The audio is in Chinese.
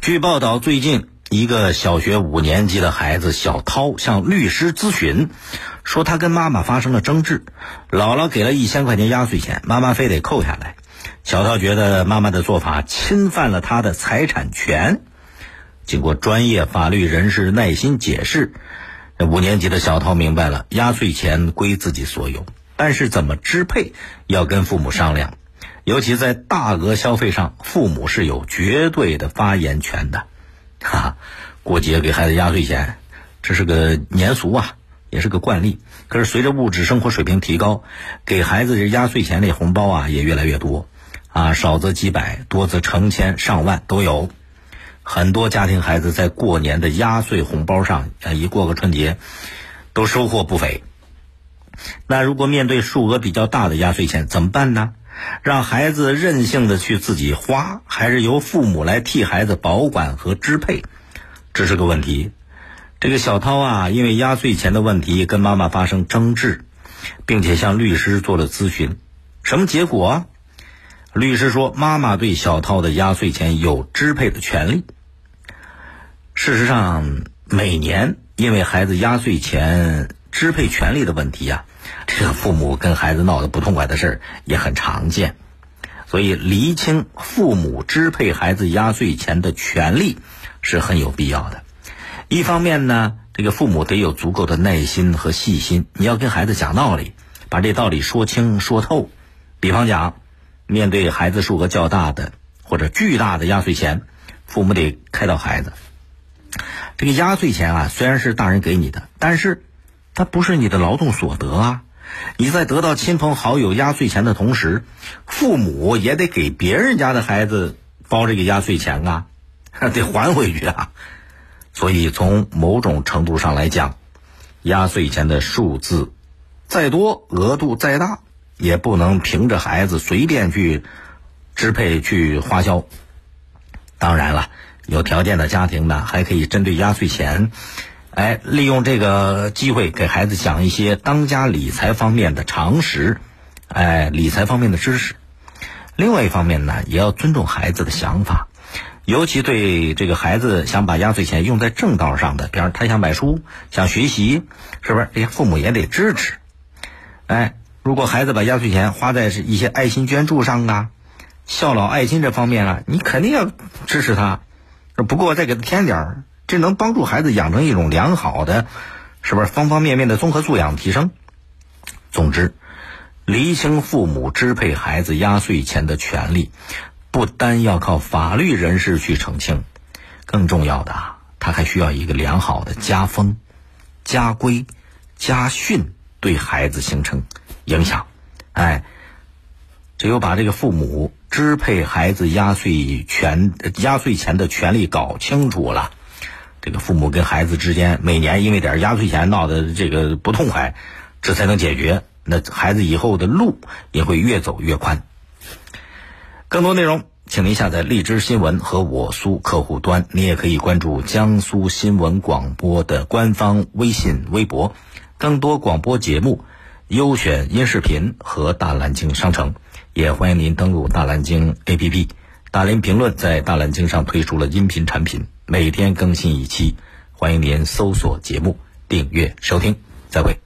据报道，最近一个小学五年级的孩子小涛向律师咨询，说他跟妈妈发生了争执，姥姥给了一千块钱压岁钱，妈妈非得扣下来。小涛觉得妈妈的做法侵犯了他的财产权。经过专业法律人士耐心解释，五年级的小涛明白了，压岁钱归自己所有，但是怎么支配要跟父母商量。尤其在大额消费上，父母是有绝对的发言权的。哈哈，过节给孩子压岁钱，这是个年俗啊，也是个惯例。可是随着物质生活水平提高，给孩子这压岁钱那红包啊也越来越多，啊少则几百，多则成千上万都有。很多家庭孩子在过年的压岁红包上，啊一过个春节，都收获不菲。那如果面对数额比较大的压岁钱怎么办呢？让孩子任性的去自己花，还是由父母来替孩子保管和支配，这是个问题。这个小涛啊，因为压岁钱的问题跟妈妈发生争执，并且向律师做了咨询。什么结果？律师说，妈妈对小涛的压岁钱有支配的权利。事实上，每年因为孩子压岁钱支配权利的问题呀。这个父母跟孩子闹得不痛快的事儿也很常见，所以厘清父母支配孩子压岁钱的权利是很有必要的。一方面呢，这个父母得有足够的耐心和细心，你要跟孩子讲道理，把这道理说清说透。比方讲，面对孩子数额较大的或者巨大的压岁钱，父母得开导孩子：这个压岁钱啊，虽然是大人给你的，但是。它不是你的劳动所得啊！你在得到亲朋好友压岁钱的同时，父母也得给别人家的孩子包这个压岁钱啊，得还回去啊。所以从某种程度上来讲，压岁钱的数字再多，额度再大，也不能凭着孩子随便去支配去花销。当然了，有条件的家庭呢，还可以针对压岁钱。哎，利用这个机会给孩子讲一些当家理财方面的常识，哎，理财方面的知识。另外一方面呢，也要尊重孩子的想法，尤其对这个孩子想把压岁钱用在正道上的，比方他想买书、想学习，是不是？这些父母也得支持。哎，如果孩子把压岁钱花在一些爱心捐助上啊、孝老爱心这方面啊，你肯定要支持他。不过再给他添点儿。这能帮助孩子养成一种良好的，是不是方方面面的综合素养提升？总之，厘清父母支配孩子压岁钱的权利，不单要靠法律人士去澄清，更重要的，他还需要一个良好的家风、家规、家训对孩子形成影响。哎，只有把这个父母支配孩子压岁权、压岁钱的权利搞清楚了。这个父母跟孩子之间每年因为点压岁钱闹得这个不痛快，这才能解决。那孩子以后的路也会越走越宽。更多内容，请您下载荔枝新闻和我苏客户端。你也可以关注江苏新闻广播的官方微信、微博，更多广播节目、优选音视频和大蓝鲸商城。也欢迎您登录大蓝鲸 APP。大林评论在大蓝鲸上推出了音频产品。每天更新一期，欢迎您搜索节目订阅收听，再会。